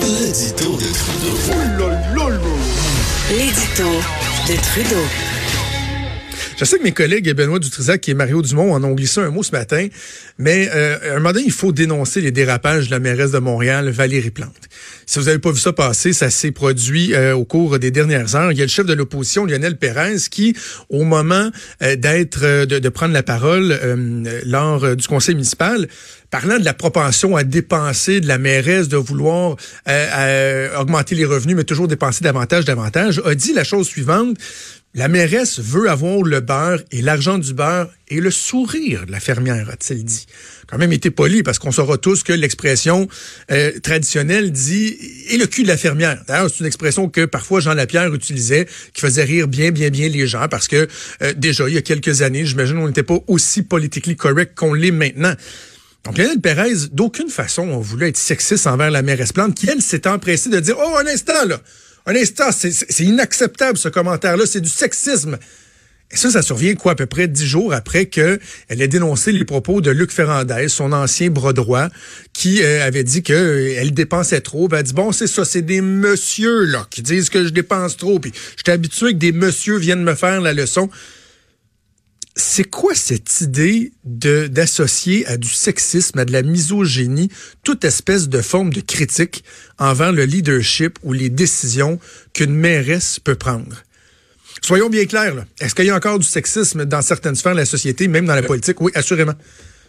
L'édito de Trudeau. L'édito de Trudeau. Je sais que mes collègues Benoît Dutrisac et Mario Dumont en ont glissé un mot ce matin, mais euh, à un moment donné, il faut dénoncer les dérapages de la mairesse de Montréal, Valérie Plante. Si vous n'avez pas vu ça passer, ça s'est produit euh, au cours des dernières heures. Il y a le chef de l'opposition, Lionel Pérez, qui, au moment euh, d'être, euh, de, de, prendre la parole lors du conseil municipal, parlant de la propension à dépenser de la mairesse, de vouloir augmenter les revenus, mais toujours dépenser davantage, davantage, a dit la chose suivante. La mairesse veut avoir le beurre et l'argent du beurre et le sourire de la fermière, a-t-il dit. Quand même été poli parce qu'on saura tous que l'expression euh, traditionnelle dit et le cul de la fermière. D'ailleurs, c'est une expression que parfois Jean Lapierre utilisait, qui faisait rire bien, bien, bien les gens parce que euh, déjà, il y a quelques années, j'imagine, on n'était pas aussi politiquement correct qu'on l'est maintenant. Donc, Lionel Pérez, d'aucune façon, on voulait être sexiste envers la mairesse Plante, qui, elle, s'est empressée de dire, oh, un instant, là, un instant, c'est inacceptable ce commentaire-là, c'est du sexisme. Et ça, ça survient quoi, à peu près dix jours après qu'elle ait dénoncé les propos de Luc Ferrandez, son ancien bras droit, qui euh, avait dit qu'elle euh, dépensait trop. Ben, elle dit, bon, c'est ça, c'est des messieurs là qui disent que je dépense trop. Puis j'étais habitué que des messieurs viennent me faire la leçon c'est quoi cette idée de d'associer à du sexisme, à de la misogynie, toute espèce de forme de critique envers le leadership ou les décisions qu'une mairesse peut prendre? Soyons bien clairs, est-ce qu'il y a encore du sexisme dans certaines sphères de la société, même dans la politique? Oui, assurément.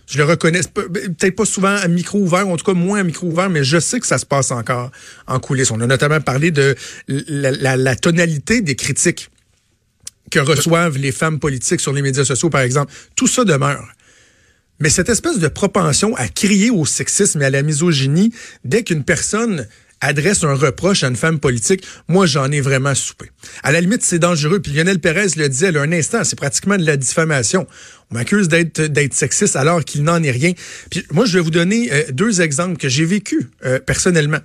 Je le reconnais, peut-être pas souvent à micro ouvert, en tout cas moins à micro ouvert, mais je sais que ça se passe encore en coulisses. On a notamment parlé de la tonalité des critiques que reçoivent les femmes politiques sur les médias sociaux, par exemple. Tout ça demeure. Mais cette espèce de propension à crier au sexisme et à la misogynie dès qu'une personne adresse un reproche à une femme politique, moi j'en ai vraiment soupé. À la limite, c'est dangereux. Puis Lionel Pérez le disait là, un instant, c'est pratiquement de la diffamation. On m'accuse d'être d'être sexiste alors qu'il n'en est rien. Puis moi, je vais vous donner euh, deux exemples que j'ai vécu euh, personnellement.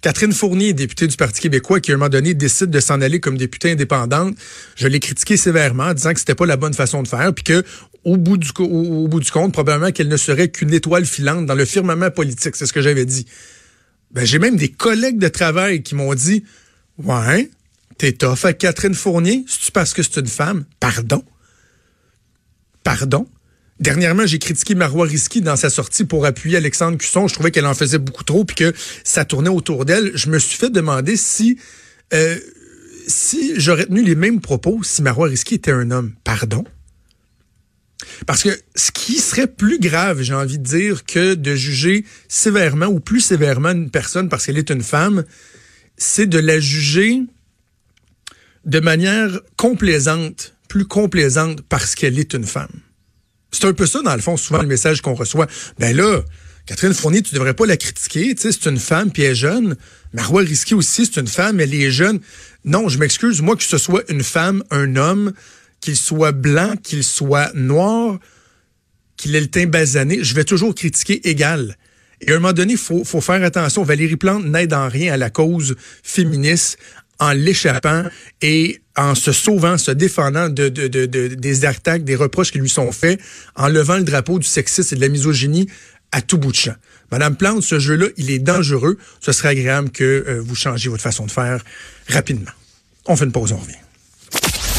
Catherine Fournier, députée du Parti québécois, qui à un moment donné décide de s'en aller comme députée indépendante, je l'ai critiquée sévèrement, en disant que c'était pas la bonne façon de faire, puis que au bout du compte, probablement qu'elle ne serait qu'une étoile filante dans le firmament politique, c'est ce que j'avais dit. Ben, j'ai même des collègues de travail qui m'ont dit Ouais, t'es tough avec Catherine Fournier, c'est parce que c'est une femme? Pardon? Pardon? Dernièrement, j'ai critiqué Marois Risky dans sa sortie pour appuyer Alexandre Cusson. Je trouvais qu'elle en faisait beaucoup trop puis que ça tournait autour d'elle. Je me suis fait demander si euh, si j'aurais tenu les mêmes propos si Marois Risky était un homme. Pardon? Parce que ce qui serait plus grave, j'ai envie de dire, que de juger sévèrement ou plus sévèrement une personne parce qu'elle est une femme, c'est de la juger de manière complaisante, plus complaisante parce qu'elle est une femme. C'est un peu ça, dans le fond, souvent le message qu'on reçoit. Ben là, Catherine Fournier, tu devrais pas la critiquer. Tu sais, c'est une femme, puis elle est jeune. Marois Risky aussi, c'est une femme, elle est jeune. Non, je m'excuse, moi, que ce soit une femme, un homme, qu'il soit blanc, qu'il soit noir, qu'il ait le teint basané, je vais toujours critiquer égal. Et à un moment donné, il faut, faut faire attention. Valérie Plante n'aide en rien à la cause féministe en l'échappant et en se sauvant, se défendant de, de, de, des attaques, des reproches qui lui sont faits, en levant le drapeau du sexisme et de la misogynie à tout bout de champ. Madame Plante, ce jeu-là, il est dangereux. Ce serait agréable que euh, vous changiez votre façon de faire rapidement. On fait une pause, on revient.